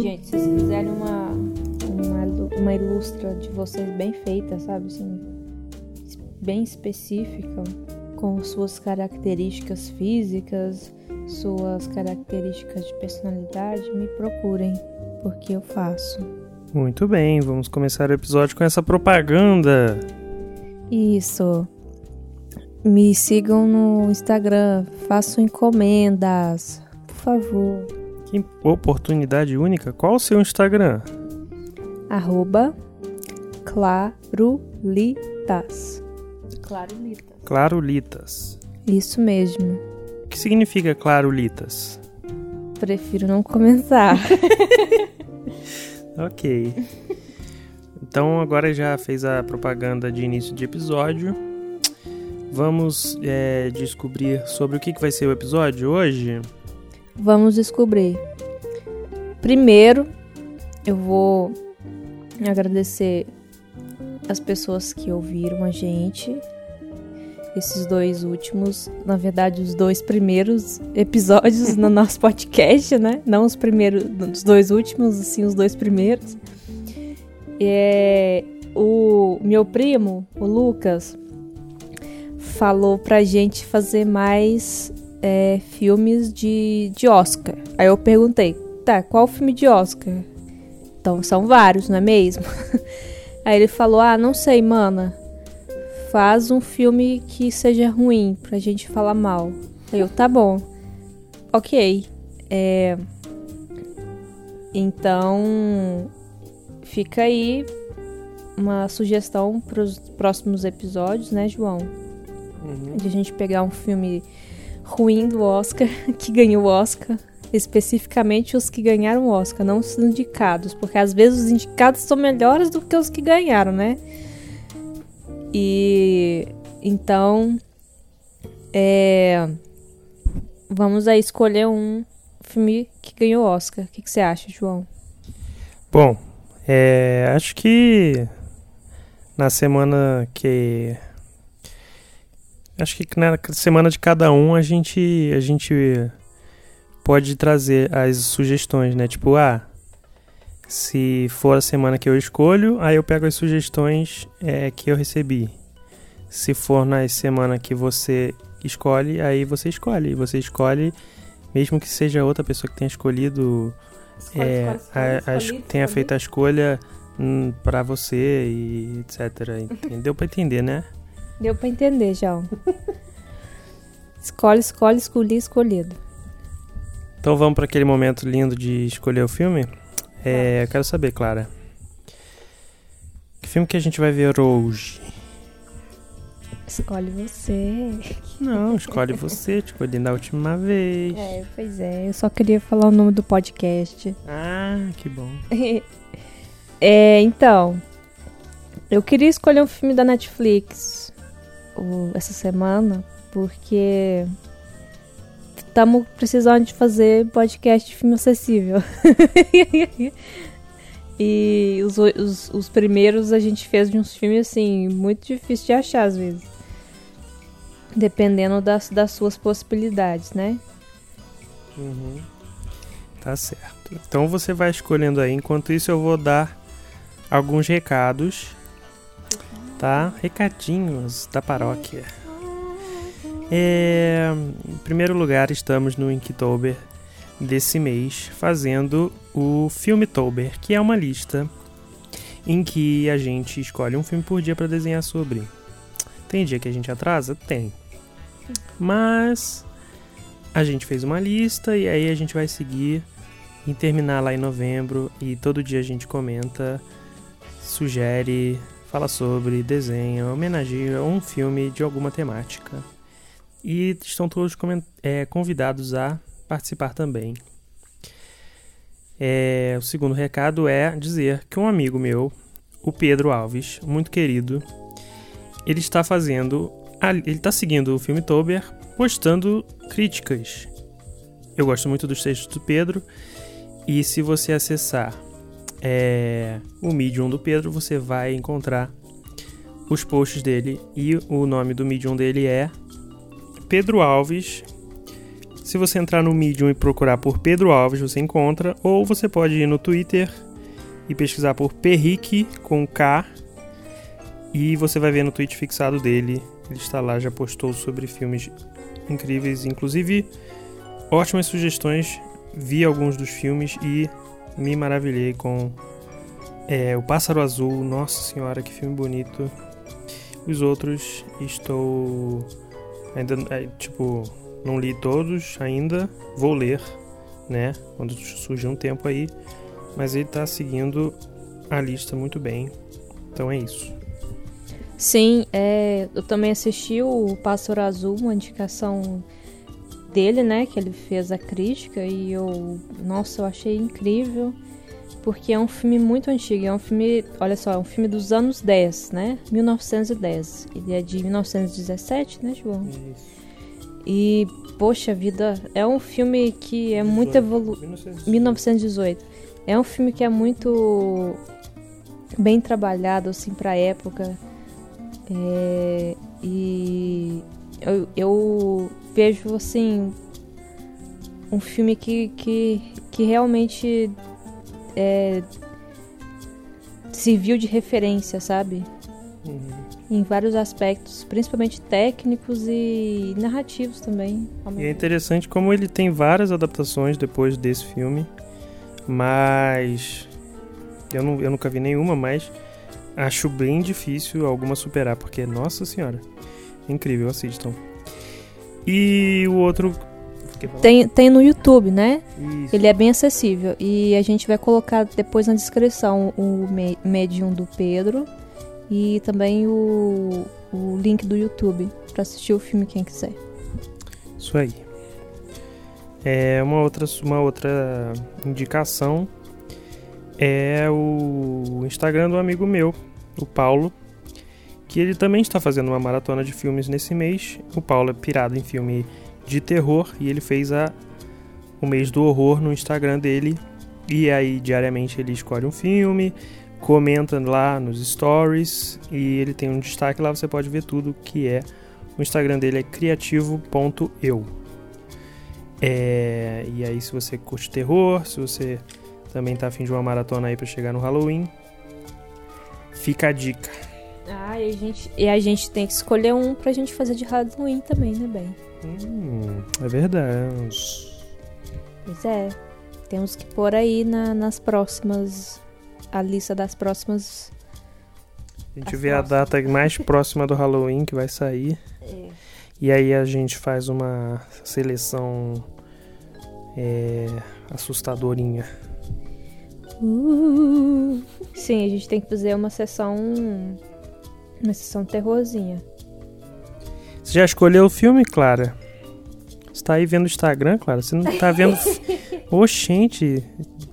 Gente, se vocês fizerem uma, uma, uma ilustra de vocês bem feita, sabe? Assim, bem específica, com suas características físicas, suas características de personalidade, me procurem, porque eu faço. Muito bem, vamos começar o episódio com essa propaganda. Isso. Me sigam no Instagram, façam encomendas, por favor. Que oportunidade única. Qual o seu Instagram? Arroba Clarulitas. Clarulitas. Clarulitas. Isso mesmo. O que significa Clarulitas? Prefiro não começar. ok. Então agora já fez a propaganda de início de episódio. Vamos é, descobrir sobre o que, que vai ser o episódio hoje? Vamos descobrir. Primeiro, eu vou agradecer as pessoas que ouviram a gente. Esses dois últimos, na verdade, os dois primeiros episódios no nosso podcast, né? Não os primeiros, os dois últimos, assim, os dois primeiros. É, o meu primo, o Lucas, falou pra gente fazer mais é, filmes de, de Oscar. Aí eu perguntei, tá, qual filme de Oscar? Então são vários, não é mesmo? Aí ele falou, ah, não sei, mana. Faz um filme que seja ruim pra gente falar mal. Aí eu, tá bom. Ok. É... Então, fica aí uma sugestão para os próximos episódios, né, João? Uhum. De a gente pegar um filme ruim do Oscar, que ganhou o Oscar. Especificamente os que ganharam o Oscar, não os indicados. Porque às vezes os indicados são melhores do que os que ganharam, né? E então. É, vamos aí escolher um filme que ganhou o Oscar. O que, que você acha, João? Bom, é, acho que na semana que acho que na semana de cada um a gente a gente pode trazer as sugestões, né? Tipo, ah, se for a semana que eu escolho, aí eu pego as sugestões é, que eu recebi. Se for na semana que você escolhe, aí você escolhe. Você escolhe, mesmo que seja outra pessoa que tenha escolhido, Escolhe, é, escolhe, escolhe, a, a, tenha feito a escolha hum, para você e etc. Deu pra entender, né? Deu pra entender, João. escolhe, escolhe, escolhi, escolhido. Então vamos para aquele momento lindo de escolher o filme. É, eu quero saber, Clara. Que filme que a gente vai ver hoje? Escolhe você. Não, escolhe você, escolhi na última vez. É, pois é. Eu só queria falar o nome do podcast. Ah, que bom. é, então. Eu queria escolher um filme da Netflix o- essa semana, porque estamos precisando de fazer podcast de filme acessível. e os, os, os primeiros a gente fez de uns filmes assim, muito difícil de achar às vezes. Dependendo das, das suas possibilidades, né? Uhum. Tá certo. Então você vai escolhendo aí. Enquanto isso, eu vou dar alguns recados. Tá? Recadinhos da paróquia. É, em primeiro lugar, estamos no Inktober desse mês fazendo o Filmtober, que é uma lista em que a gente escolhe um filme por dia para desenhar sobre. Tem dia que a gente atrasa? Tem. Mas a gente fez uma lista e aí a gente vai seguir e terminar lá em novembro e todo dia a gente comenta, sugere, fala sobre, desenha, homenageia um filme de alguma temática. E estão todos é, convidados a participar também. É, o segundo recado é dizer que um amigo meu, o Pedro Alves, muito querido, ele está fazendo, ele está seguindo o filme Tober, postando críticas. Eu gosto muito dos textos do Pedro e se você acessar é, o Medium do Pedro, você vai encontrar os posts dele e o nome do Medium dele é Pedro Alves Se você entrar no Medium e procurar por Pedro Alves, você encontra. Ou você pode ir no Twitter e pesquisar por Perrique com K. E você vai ver no tweet fixado dele. Ele está lá, já postou sobre filmes incríveis, inclusive ótimas sugestões. Vi alguns dos filmes e me maravilhei com é, O Pássaro Azul. Nossa Senhora, que filme bonito. Os outros estou ainda é, tipo não li todos ainda, vou ler, né? Quando surgir um tempo aí, mas ele tá seguindo a lista muito bem. Então é isso. Sim, é, eu também assisti o Pássaro Azul, uma indicação dele, né? Que ele fez a crítica e eu, nossa, eu achei incrível porque é um filme muito antigo. É um filme, olha só, é um filme dos anos 10, né? 1910. Ele é de 1917, né, João? Isso. E, poxa vida, é um filme que é 18, muito evoluído. 1918. É um filme que é muito bem trabalhado, assim, pra época. É, e eu, eu, vejo, assim, um filme que, que, que realmente é, serviu de referência, sabe? Uhum. Em vários aspectos, principalmente técnicos e narrativos também. E é interessante como ele tem várias adaptações depois desse filme, mas eu, não, eu nunca vi nenhuma, mas acho bem difícil alguma superar, porque, nossa senhora, incrível, assistam. E o outro tem, tem no YouTube, né? Isso. Ele é bem acessível. E a gente vai colocar depois na descrição o Medium do Pedro e também o, o link do YouTube para assistir o filme quem quiser. Isso aí. É uma outra, uma outra indicação é o Instagram do amigo meu, o Paulo, que ele também está fazendo uma maratona de filmes nesse mês. O Paulo é pirado em filme de terror e ele fez a, o mês do horror no Instagram dele. E aí, diariamente, ele escolhe um filme, comenta lá nos stories e ele tem um destaque lá. Você pode ver tudo que é. O Instagram dele é criativo.eu. É, e aí, se você curte terror, se você também tá afim de uma maratona aí para chegar no Halloween, fica a dica. Ah, e a, gente, e a gente tem que escolher um pra gente fazer de Halloween também, né, bem? Hum, é verdade. Pois é. Temos que pôr aí na, nas próximas. A lista das próximas. A gente vê próximas. a data mais próxima do Halloween que vai sair. É. E aí a gente faz uma seleção é, assustadorinha. Uh, sim, a gente tem que fazer uma sessão. Uma sessão terrorzinha. Você já escolheu o filme, Clara? Você tá aí vendo o Instagram, Clara? Você não tá vendo. Oxente.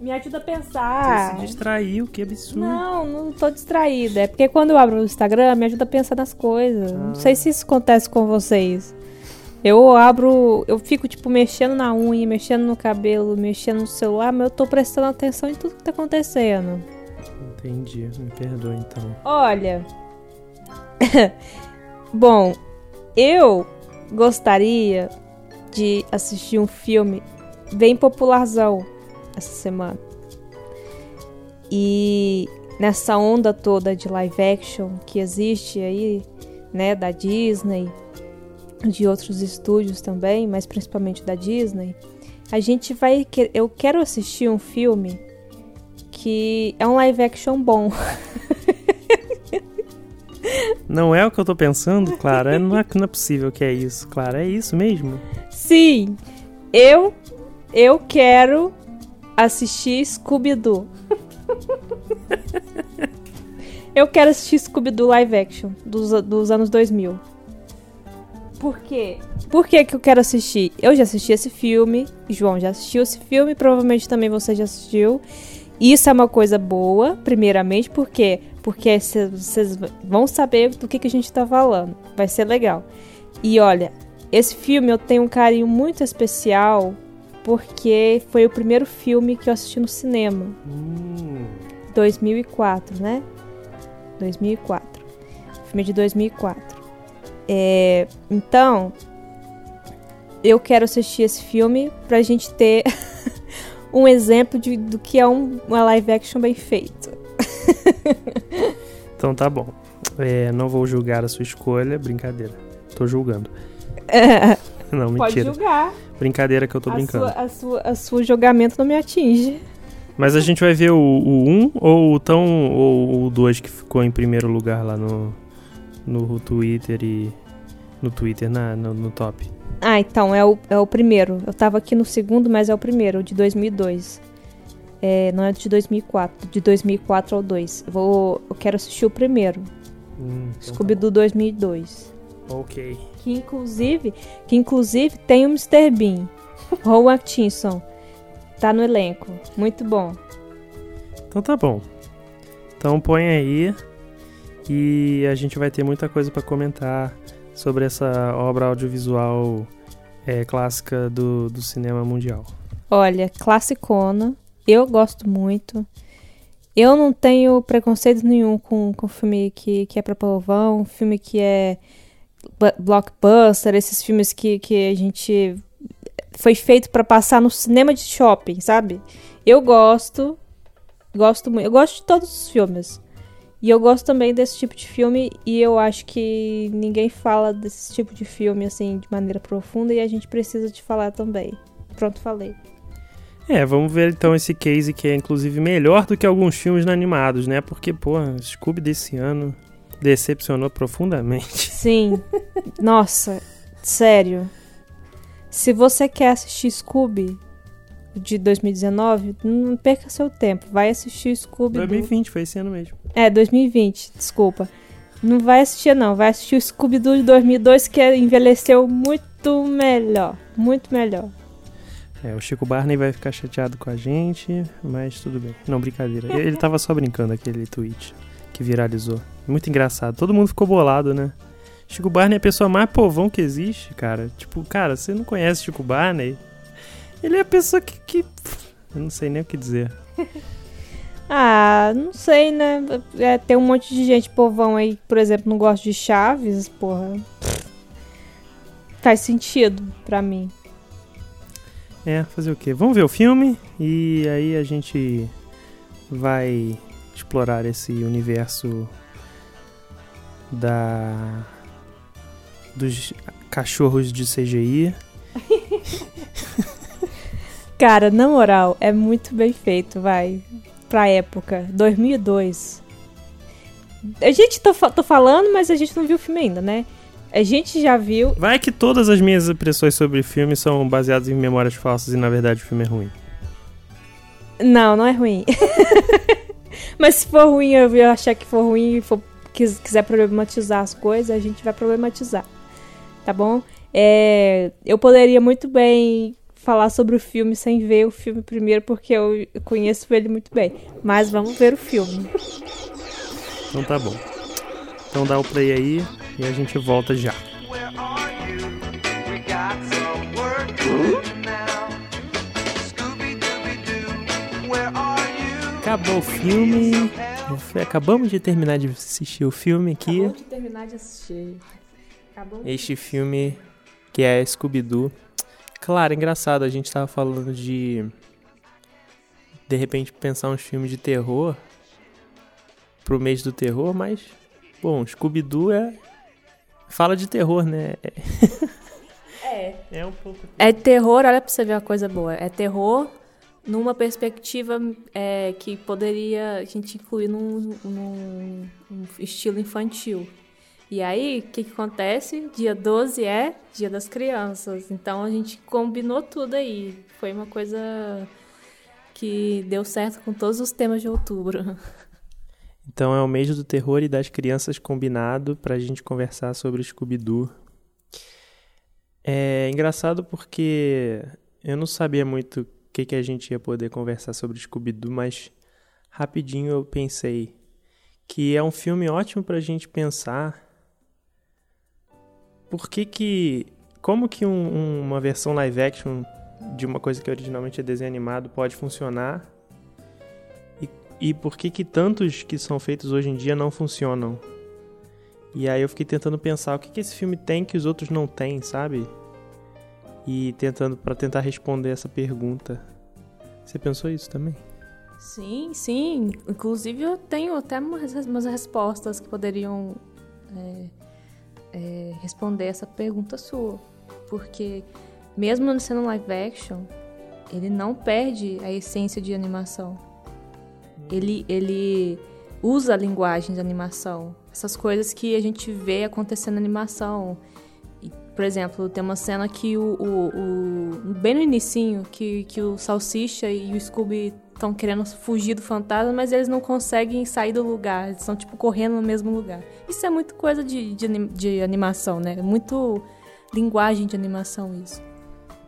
Me ajuda a pensar. Você se distraiu, que absurdo. Não, não tô distraída. É porque quando eu abro o Instagram, me ajuda a pensar nas coisas. Ah. Não sei se isso acontece com vocês. Eu abro, eu fico tipo mexendo na unha, mexendo no cabelo, mexendo no celular, mas eu tô prestando atenção em tudo que tá acontecendo. Entendi, me perdoa então. Olha. Bom, eu gostaria de assistir um filme bem popularzão essa semana. E nessa onda toda de live action que existe aí, né, da Disney, de outros estúdios também, mas principalmente da Disney, a gente vai eu quero assistir um filme que é um live action bom. Não é o que eu tô pensando, Clara? Não é, não é possível que é isso, Clara. É isso mesmo? Sim. Eu, eu quero assistir Scooby-Doo. eu quero assistir Scooby-Doo live action dos, dos anos 2000. Por quê? Por que, que eu quero assistir? Eu já assisti esse filme, João já assistiu esse filme, provavelmente também você já assistiu. Isso é uma coisa boa, primeiramente, porque porque vocês vão saber do que, que a gente tá falando. Vai ser legal. E olha, esse filme eu tenho um carinho muito especial porque foi o primeiro filme que eu assisti no cinema. Hum. 2004, né? 2004. Filme de 2004. É, então, eu quero assistir esse filme pra gente ter um exemplo de, do que é um, uma live action bem feita. então tá bom. É, não vou julgar a sua escolha, brincadeira. Tô julgando. É. Não, mentira. Pode julgar. Brincadeira que eu tô a brincando. Sua, a, sua, a sua julgamento não me atinge. Mas a gente vai ver o, o 1 ou o tão ou o 2 que ficou em primeiro lugar lá no, no Twitter e. No Twitter, na, no, no top. Ah, então, é o, é o primeiro. Eu tava aqui no segundo, mas é o primeiro, o de 2002. É, não é de 2004, de 2004 ao 2. Eu, vou, eu quero assistir o primeiro. Hum, então Scooby-Doo 2002. Ok. Que inclusive, que inclusive tem o Mr. Bean. Rowan Atkinson. Tá no elenco. Muito bom. Então tá bom. Então põe aí e a gente vai ter muita coisa para comentar sobre essa obra audiovisual é, clássica do, do cinema mundial. Olha, classicona. Eu gosto muito. Eu não tenho preconceito nenhum com, com filme que, que é pra povão, filme que é blockbuster, esses filmes que, que a gente foi feito para passar no cinema de shopping, sabe? Eu gosto, gosto muito, eu gosto de todos os filmes. E eu gosto também desse tipo de filme e eu acho que ninguém fala desse tipo de filme assim de maneira profunda e a gente precisa de falar também. Pronto, falei. É, vamos ver então esse case que é inclusive melhor do que alguns filmes animados, né? Porque, pô, Scooby desse ano decepcionou profundamente. Sim. Nossa, sério. Se você quer assistir Scooby de 2019, não perca seu tempo. Vai assistir Scooby. 2020, do... foi esse ano mesmo. É, 2020, desculpa. Não vai assistir, não. Vai assistir o Scooby-Doo de 2002, que envelheceu muito melhor. Muito melhor. É, o Chico Barney vai ficar chateado com a gente, mas tudo bem. Não, brincadeira. Ele tava só brincando aquele tweet que viralizou. Muito engraçado. Todo mundo ficou bolado, né? Chico Barney é a pessoa mais povão que existe, cara. Tipo, cara, você não conhece Chico Barney? Ele é a pessoa que. que... Eu não sei nem o que dizer. ah, não sei, né? É, tem um monte de gente povão aí, por exemplo, não gosta de Chaves, porra. Faz sentido pra mim. É, fazer o quê? Vamos ver o filme e aí a gente vai explorar esse universo da dos cachorros de CGI. Cara, na moral, é muito bem feito, vai. Pra época, 2002. A gente tô, tô falando, mas a gente não viu o filme ainda, né? A gente já viu. Vai que todas as minhas impressões sobre o filme são baseadas em memórias falsas e na verdade o filme é ruim. Não, não é ruim. mas se for ruim, eu achar que for ruim e for, quiser problematizar as coisas, a gente vai problematizar tá bom? É, eu poderia muito bem falar sobre o filme sem ver o filme primeiro, porque eu conheço ele muito bem. Mas vamos ver o filme. Então tá bom. Então dá o play aí e a gente volta já. Acabou o filme. Acabamos de terminar de assistir o filme aqui. Acabamos de terminar de assistir. Este filme que é Scooby-Doo. Claro, engraçado, a gente tava falando de. De repente pensar uns filmes de terror pro mês do terror, mas. Bom, Scooby-Doo é. Fala de terror, né? É. É um pouco. É terror, olha pra você ver uma coisa boa. É terror numa perspectiva é, que poderia a gente incluir num, num, num estilo infantil. E aí, o que, que acontece? Dia 12 é Dia das Crianças. Então a gente combinou tudo aí. Foi uma coisa que deu certo com todos os temas de outubro. Então é o mês do terror e das crianças combinado para a gente conversar sobre Scooby-Doo. É engraçado porque eu não sabia muito o que, que a gente ia poder conversar sobre Scooby-Doo, mas rapidinho eu pensei que é um filme ótimo para a gente pensar por que que... Como que um, um, uma versão live action de uma coisa que originalmente é desenho animado pode funcionar e, por que que tantos que são feitos hoje em dia não funcionam. E aí eu fiquei tentando pensar o que que esse filme tem que os outros não têm, sabe? e tentando para tentar responder essa pergunta. Você pensou isso também? Sim, sim. Inclusive eu tenho até umas, umas respostas que poderiam é, é, responder essa pergunta sua. Porque mesmo sendo live action, ele não perde a essência de animação. Ele, ele usa a linguagem de animação. Essas coisas que a gente vê acontecendo na animação. Por exemplo, tem uma cena que o, o, o, bem no inicinho, que, que o Salsicha e o Scooby estão querendo fugir do fantasma, mas eles não conseguem sair do lugar. Eles estão, tipo, correndo no mesmo lugar. Isso é muito coisa de, de, de animação, né? Muito linguagem de animação isso.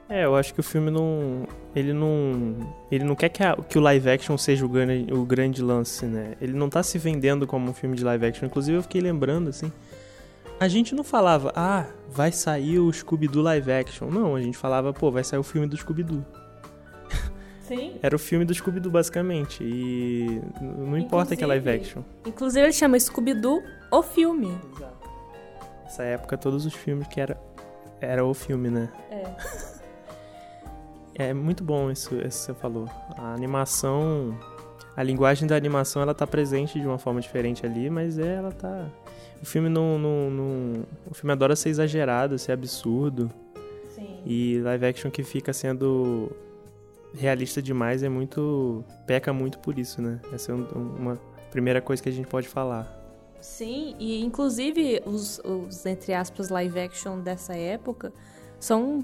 É, eu acho que o filme não. Ele não. Ele não quer que, a, que o live action seja o grande, o grande lance, né? Ele não tá se vendendo como um filme de live action. Inclusive, eu fiquei lembrando, assim. A gente não falava, ah, vai sair o Scooby-Doo live action. Não, a gente falava, pô, vai sair o filme do Scooby-Doo. Sim. Era o filme do Scooby-Doo, basicamente. E não inclusive, importa que é live action. Inclusive, ele chama Scooby-Doo o filme. Exato. Nessa época, todos os filmes que era, era o filme, né? É. É muito bom isso, isso que você falou. A animação, a linguagem da animação, ela tá presente de uma forma diferente ali, mas é, ela tá. O filme não, não, não, o filme adora ser exagerado, ser absurdo. Sim. E live action que fica sendo realista demais é muito peca muito por isso, né? Essa é uma primeira coisa que a gente pode falar. Sim, e inclusive os, os entre aspas live action dessa época são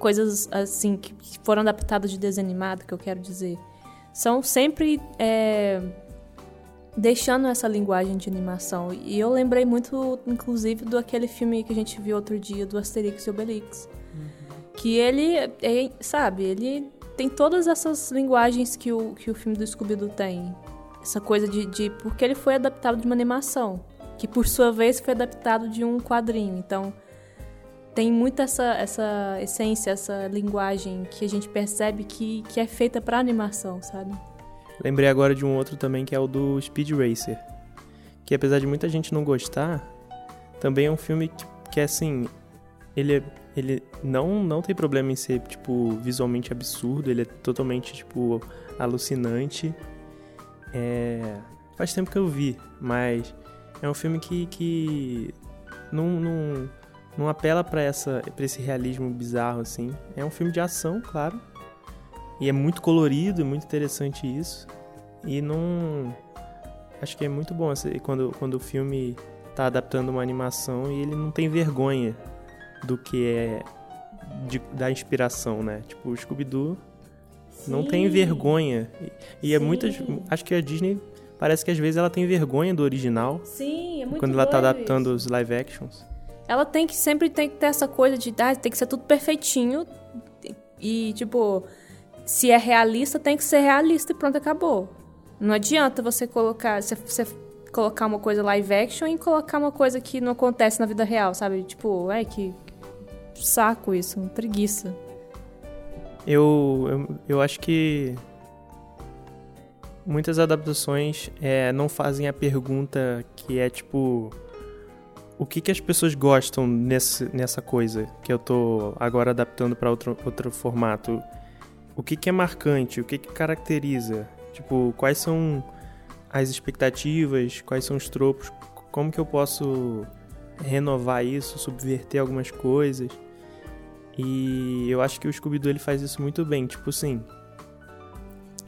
coisas assim que foram adaptadas de desenho animado, que eu quero dizer, são sempre é, deixando essa linguagem de animação. E eu lembrei muito, inclusive, do aquele filme que a gente viu outro dia, do Asterix e Obelix. Uhum. Que ele, é, sabe, ele tem todas essas linguagens que o, que o filme do Scooby-Doo tem. Essa coisa de, de... Porque ele foi adaptado de uma animação, que por sua vez foi adaptado de um quadrinho. Então tem muito essa, essa essência, essa linguagem que a gente percebe que, que é feita para animação, sabe? Lembrei agora de um outro também que é o do Speed Racer. Que apesar de muita gente não gostar, também é um filme que, que é assim. Ele, é, ele não, não tem problema em ser, tipo, visualmente absurdo, ele é totalmente, tipo, alucinante. É, faz tempo que eu vi, mas é um filme que, que não, não, não apela para essa para esse realismo bizarro assim. É um filme de ação, claro. E é muito colorido, muito interessante isso. E não acho que é muito bom quando quando o filme tá adaptando uma animação e ele não tem vergonha do que é de, da inspiração, né? Tipo, o Scooby-Doo não tem vergonha. E, e é muitas. Acho que a Disney parece que às vezes ela tem vergonha do original. Sim, é muito Quando ela tá adaptando isso. os live actions ela tem que sempre tem que ter essa coisa de ah, tem que ser tudo perfeitinho e tipo se é realista tem que ser realista e pronto acabou. Não adianta você colocar você, você colocar uma coisa live action e colocar uma coisa que não acontece na vida real sabe? Tipo é que saco isso uma preguiça. Eu, eu, eu acho que muitas adaptações é, não fazem a pergunta que é tipo o que, que as pessoas gostam nesse, nessa coisa que eu tô agora adaptando para outro, outro formato? O que, que é marcante? O que, que caracteriza? Tipo, quais são as expectativas? Quais são os tropos? Como que eu posso renovar isso, subverter algumas coisas? E eu acho que o Scooby-Doo ele faz isso muito bem, tipo assim.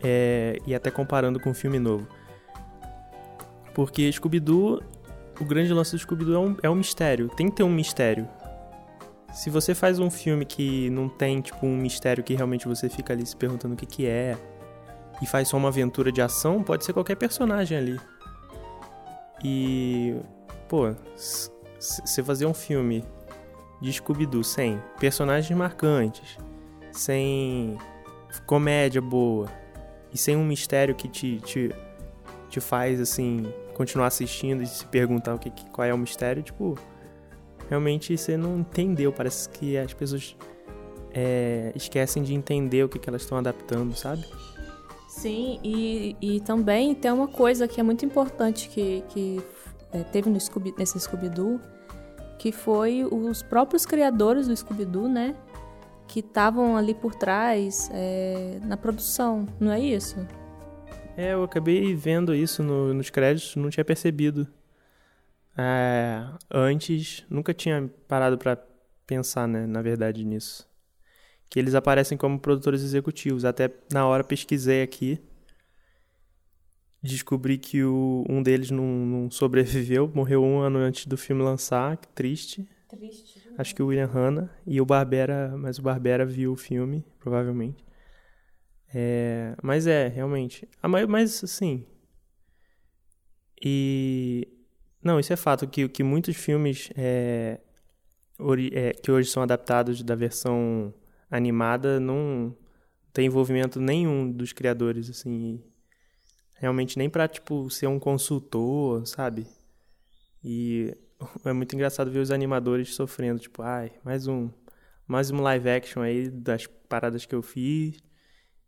É, e até comparando com um filme novo. Porque Scooby-Doo o grande lance do Scooby-Doo é um, é um mistério. Tem que ter um mistério. Se você faz um filme que não tem, tipo, um mistério que realmente você fica ali se perguntando o que que é, e faz só uma aventura de ação, pode ser qualquer personagem ali. E, pô, você fazer um filme de Scooby-Doo sem personagens marcantes, sem comédia boa e sem um mistério que te, te, te faz, assim, continuar assistindo e se perguntar o que, qual é o mistério, tipo, realmente você não entendeu. Parece que as pessoas é, esquecem de entender o que, que elas estão adaptando, sabe? Sim, e, e também tem uma coisa que é muito importante que, que é, teve no Scooby, nesse Scooby-Doo, que foi os próprios criadores do Scooby-Doo, né? que estavam ali por trás é, na produção, não é isso? É, eu acabei vendo isso no, nos créditos, não tinha percebido. É, antes, nunca tinha parado para pensar, né, na verdade, nisso. Que eles aparecem como produtores executivos. Até na hora pesquisei aqui. Descobri que o, um deles não, não sobreviveu, morreu um ano antes do filme lançar, que triste. Triste. Acho que o William Hanna e o Barbera, mas o Barbera viu o filme, provavelmente. É, mas é, realmente. Ah, mas, assim. E. Não, isso é fato, que, que muitos filmes é, ori, é, que hoje são adaptados da versão animada não tem envolvimento nenhum dos criadores, assim. Realmente nem pra, tipo, ser um consultor, sabe? E é muito engraçado ver os animadores sofrendo, tipo, ai, mais um, mais um live action aí das paradas que eu fiz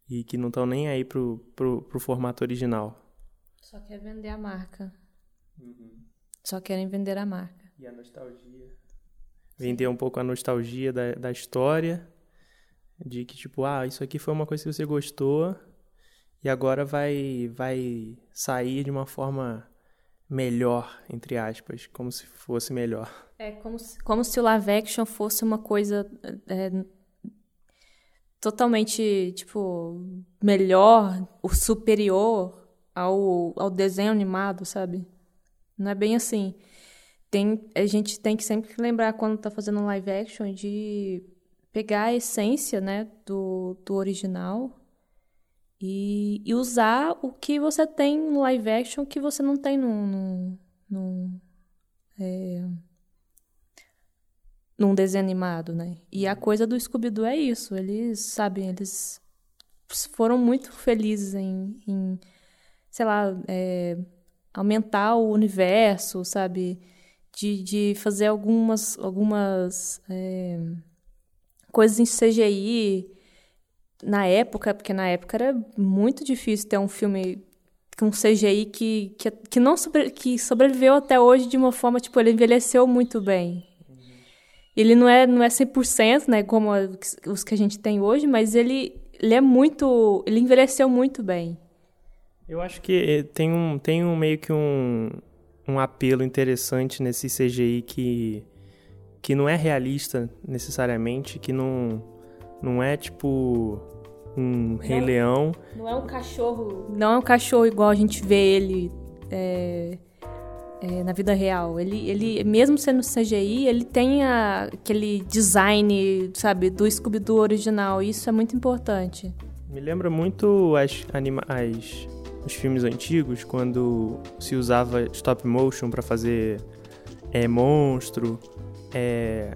e que não estão nem aí pro, pro, pro, formato original. Só quer vender a marca. Uhum. Só querem vender a marca. E a nostalgia. Vender um pouco a nostalgia da, da história, de que, tipo, ah, isso aqui foi uma coisa que você gostou e agora vai, vai sair de uma forma melhor, entre aspas, como se fosse melhor. É como se, como se o live action fosse uma coisa é, totalmente, tipo, melhor, o superior ao, ao desenho animado, sabe? Não é bem assim. Tem, a gente tem que sempre lembrar quando tá fazendo live action de pegar a essência, né, do, do original e, e, usar o que você tem no live action que você não tem no é, num desenho animado, né? E a coisa do Scooby-Doo é isso. Eles, sabem, eles foram muito felizes em, em sei lá, é, aumentar o universo, sabe? De, de fazer algumas, algumas é, coisas em CGI na época, porque na época era muito difícil ter um filme com CGI que, que, que não sobre, que sobreviveu até hoje de uma forma, tipo, ele envelheceu muito bem. Ele não é, não é 100%, né, como os que a gente tem hoje, mas ele, ele é muito, ele envelheceu muito bem. Eu acho que eh, tem um, tem um meio que um, um apelo interessante nesse CGI que, que não é realista necessariamente, que não, não é tipo um Rei não, Leão. Não é um cachorro. Não é um cachorro igual a gente vê ele é, é, na vida real. Ele, ele, mesmo sendo CGI, ele tem a, aquele design, sabe, do Scooby-Doo original. Isso é muito importante. Me lembra muito as, anima as, os filmes antigos, quando se usava stop motion para fazer é, monstro, é,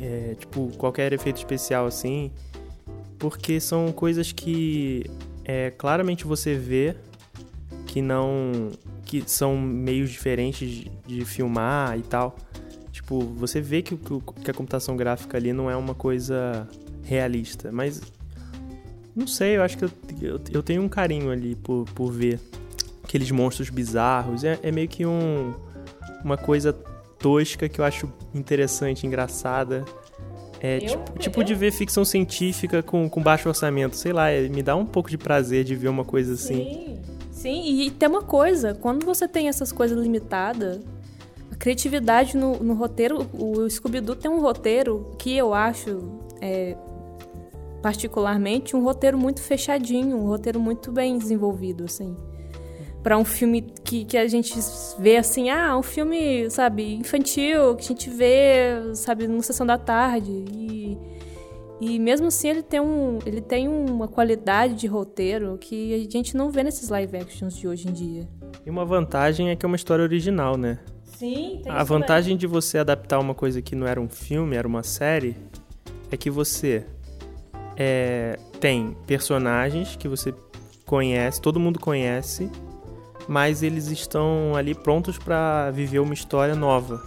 é, tipo, qualquer efeito especial assim porque são coisas que é, claramente você vê que não. Que são meios diferentes de, de filmar e tal. Tipo, você vê que, que a computação gráfica ali não é uma coisa realista, mas. Não sei, eu acho que eu, eu, eu tenho um carinho ali por, por ver aqueles monstros bizarros. É, é meio que um, uma coisa tosca que eu acho interessante, engraçada. É eu, tipo, tipo de ver ficção científica com, com baixo orçamento. Sei lá, é, me dá um pouco de prazer de ver uma coisa assim. Sim, sim. E tem uma coisa, quando você tem essas coisas limitadas, a criatividade no, no roteiro, o Scooby-Doo tem um roteiro que eu acho, é, particularmente, um roteiro muito fechadinho, um roteiro muito bem desenvolvido, assim para um filme que, que a gente vê assim, ah, um filme, sabe, infantil, que a gente vê, sabe, no sessão da tarde. E, e mesmo assim ele tem, um, ele tem uma qualidade de roteiro que a gente não vê nesses live actions de hoje em dia. E uma vantagem é que é uma história original, né? Sim, tem A vantagem de você adaptar uma coisa que não era um filme, era uma série, é que você é, tem personagens que você conhece, todo mundo conhece, mas eles estão ali prontos para viver uma história nova.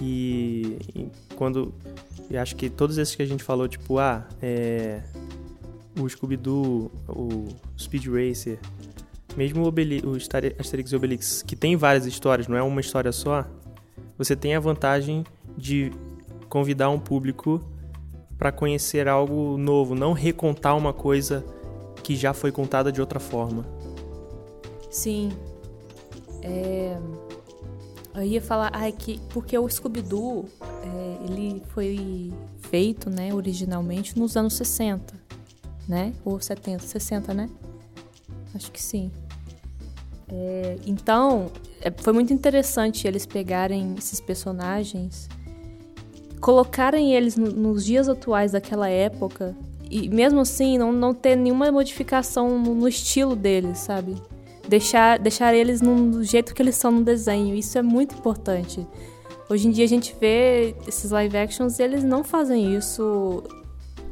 E, e quando. E acho que todos esses que a gente falou, tipo, ah, é, o Scooby-Doo, o Speed Racer, mesmo o, Obeli o Asterix e Obelix, que tem várias histórias, não é uma história só, você tem a vantagem de convidar um público para conhecer algo novo, não recontar uma coisa que já foi contada de outra forma. Sim. É... Eu ia falar, ai, que porque o Scooby-Doo, é, ele foi feito, né, originalmente nos anos 60, né? Ou 70, 60, né? Acho que sim. É, então, é, foi muito interessante eles pegarem esses personagens, colocarem eles no, nos dias atuais daquela época e mesmo assim não, não ter nenhuma modificação no, no estilo deles, sabe? Deixar, deixar eles no, do jeito que eles são no desenho. Isso é muito importante. Hoje em dia a gente vê esses live actions e eles não fazem isso.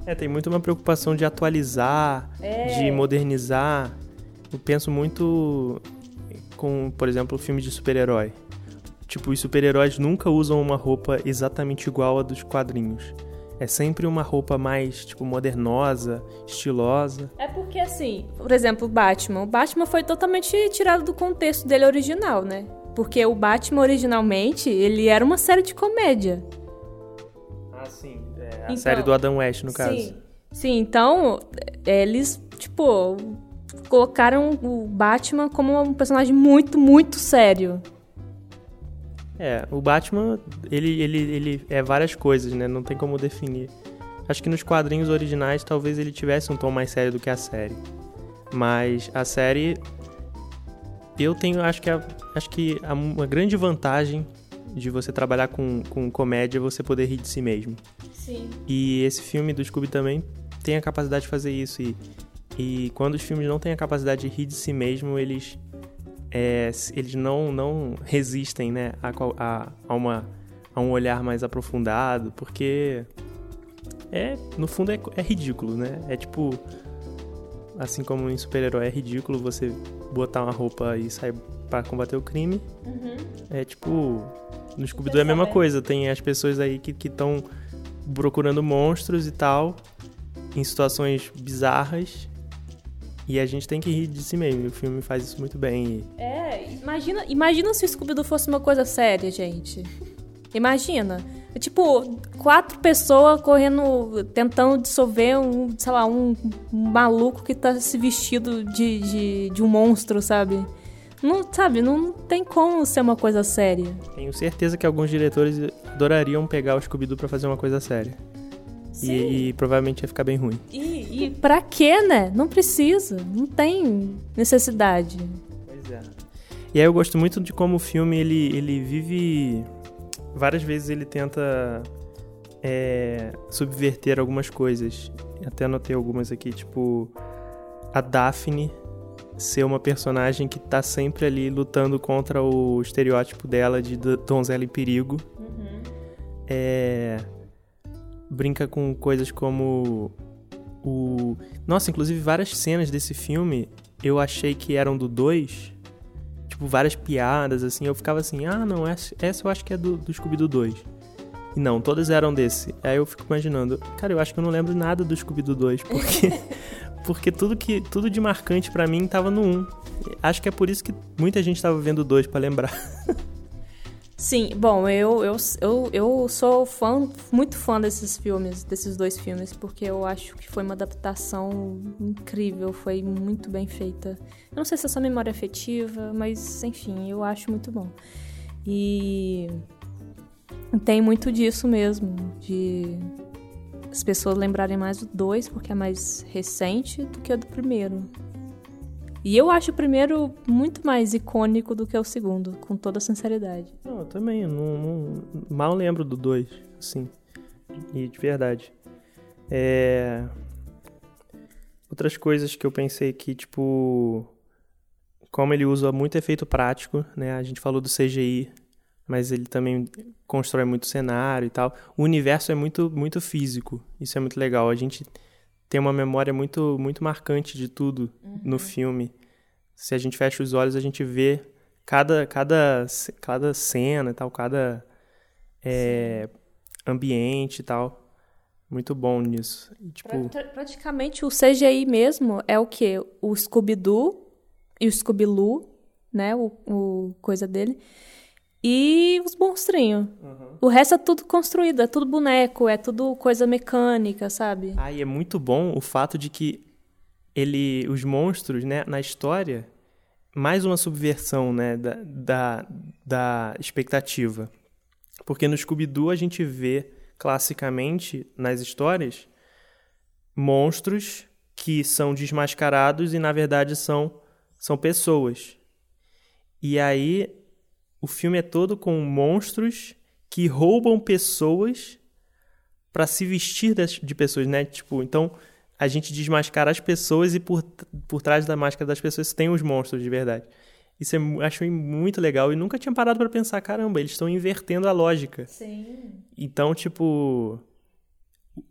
É, tem muito uma preocupação de atualizar, é. de modernizar. Eu penso muito com, por exemplo, filme de super-herói. Tipo, os super-heróis nunca usam uma roupa exatamente igual a dos quadrinhos. É sempre uma roupa mais, tipo, modernosa, estilosa. É porque, assim, por exemplo, o Batman. O Batman foi totalmente tirado do contexto dele original, né? Porque o Batman, originalmente, ele era uma série de comédia. Ah, sim. É, a então, série do Adam West, no caso. Sim. Sim, então, eles, tipo, colocaram o Batman como um personagem muito, muito sério. É, o Batman, ele, ele, ele é várias coisas, né? Não tem como definir. Acho que nos quadrinhos originais talvez ele tivesse um tom mais sério do que a série. Mas a série. Eu tenho, acho que, a, acho que a, uma grande vantagem de você trabalhar com, com comédia é você poder rir de si mesmo. Sim. E esse filme do Scooby também tem a capacidade de fazer isso. E e quando os filmes não têm a capacidade de rir de si mesmo, eles, é, eles não, não resistem né, a, a, a, uma, a um olhar mais aprofundado, porque é, no fundo é, é ridículo, né? É tipo, assim como em super-herói é ridículo você botar uma roupa e sair para combater o crime. Uhum. É tipo, no Scooby-Doo é a mesma coisa. Tem as pessoas aí que estão procurando monstros e tal, em situações bizarras, e a gente tem que rir de si mesmo. O filme faz isso muito bem. É, imagina, imagina se o Scooby-Doo fosse uma coisa séria, gente. Imagina. É tipo, quatro pessoas correndo, tentando dissolver um, sei lá, um, um maluco que tá se vestido de, de, de um monstro, sabe? Não, sabe, não tem como ser uma coisa séria. Tenho certeza que alguns diretores adorariam pegar o Scooby-Doo pra fazer uma coisa séria. E, e, provavelmente ia ficar bem ruim. E, e pra quê, né? Não precisa. Não tem necessidade. Pois é. E aí eu gosto muito de como o filme ele, ele vive. Várias vezes ele tenta é, subverter algumas coisas. Até anotei algumas aqui, tipo. A Daphne ser uma personagem que tá sempre ali lutando contra o estereótipo dela de donzela em perigo. Uhum. É brinca com coisas como o. Nossa, inclusive várias cenas desse filme eu achei que eram do 2. Tipo, várias piadas, assim. Eu ficava assim, ah, não, essa, essa eu acho que é do, do Scooby-Doo 2. E não, todas eram desse. Aí eu fico imaginando, cara, eu acho que eu não lembro nada do Scooby-Doo 2, porque. porque tudo que tudo de marcante para mim tava no 1. Acho que é por isso que muita gente tava vendo o 2 para lembrar. Sim, bom, eu, eu, eu, eu sou fã, muito fã desses filmes, desses dois filmes, porque eu acho que foi uma adaptação incrível, foi muito bem feita. Eu não sei se é só memória afetiva, mas enfim, eu acho muito bom. E tem muito disso mesmo, de as pessoas lembrarem mais do dois, porque é mais recente, do que o do primeiro. E eu acho o primeiro muito mais icônico do que o segundo, com toda sinceridade. Não, eu também. Eu não, não, mal lembro do dois, assim. E de verdade. É... Outras coisas que eu pensei que, tipo. Como ele usa muito efeito prático, né? A gente falou do CGI, mas ele também constrói muito cenário e tal. O universo é muito, muito físico. Isso é muito legal. A gente tem uma memória muito, muito marcante de tudo. No filme. Se a gente fecha os olhos, a gente vê cada, cada, cada cena e tal, cada é, ambiente e tal. Muito bom nisso. tipo... Pra, praticamente o CGI mesmo é o que? O Scooby-Doo e o Scooby-Loo, né? O, o coisa dele. e os monstrinhos. Uhum. O resto é tudo construído, é tudo boneco, é tudo coisa mecânica, sabe? Ah, e é muito bom o fato de que ele, os monstros, né, na história, mais uma subversão, né, da, da, da expectativa. Porque no Scooby-Doo a gente vê classicamente nas histórias monstros que são desmascarados e na verdade são são pessoas. E aí o filme é todo com monstros que roubam pessoas para se vestir de pessoas, né? Tipo, então a gente desmascara as pessoas e por, por trás da máscara das pessoas tem os monstros de verdade. Isso eu acho muito legal e nunca tinha parado para pensar, caramba, eles estão invertendo a lógica. Sim. Então, tipo,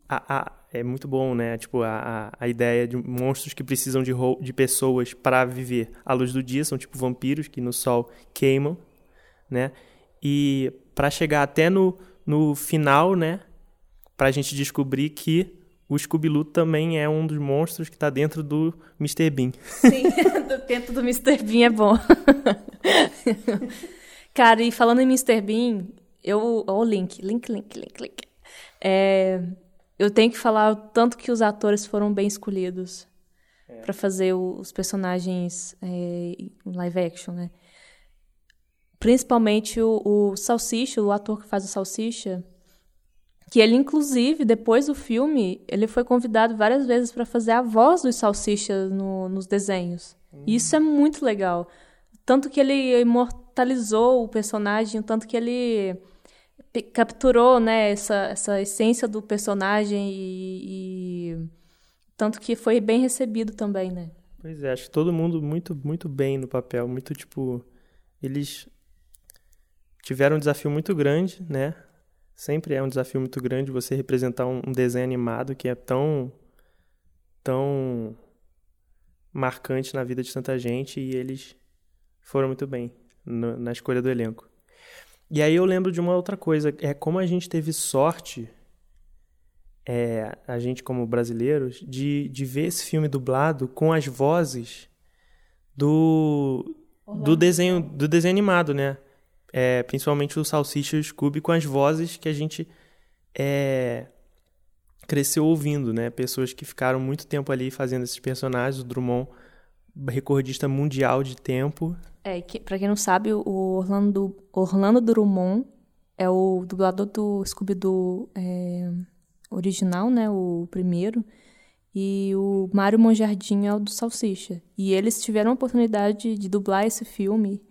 a, a, é muito bom, né? Tipo, a, a, ideia de monstros que precisam de, de pessoas para viver à luz do dia, são tipo vampiros que no sol queimam né? E para chegar até no, no final, né? Pra gente descobrir que o scooby também é um dos monstros que tá dentro do Mr. Bean. Sim, dentro do Mr. Bean é bom. Cara, e falando em Mr. Bean, eu. Ó, o link, link, link, link, link. É, eu tenho que falar o tanto que os atores foram bem escolhidos é. para fazer os personagens é, live action, né? Principalmente o, o Salsicha, o ator que faz o Salsicha, que ele inclusive depois do filme ele foi convidado várias vezes para fazer a voz dos salsichas no, nos desenhos uhum. e isso é muito legal tanto que ele imortalizou o personagem tanto que ele capturou né essa, essa essência do personagem e, e tanto que foi bem recebido também né pois é acho que todo mundo muito muito bem no papel muito tipo eles tiveram um desafio muito grande, né? Sempre é um desafio muito grande você representar um, desenho animado que é tão tão marcante na vida de tanta gente e eles foram muito bem na escolha do elenco. E aí eu lembro de uma outra coisa, é como a gente teve sorte, é, a gente como brasileiros, de, de ver esse filme dublado com as vozes do, do desenho do desenho animado, né? É, principalmente o Salsicha e o Scooby, com as vozes que a gente é, cresceu ouvindo, né? Pessoas que ficaram muito tempo ali fazendo esses personagens, o Drummond, recordista mundial de tempo. É, que, pra quem não sabe, o Orlando, Orlando Drummond é o dublador do Scooby-Doo é, original, né? O primeiro. E o Mário Monjardim é o do Salsicha. E eles tiveram a oportunidade de dublar esse filme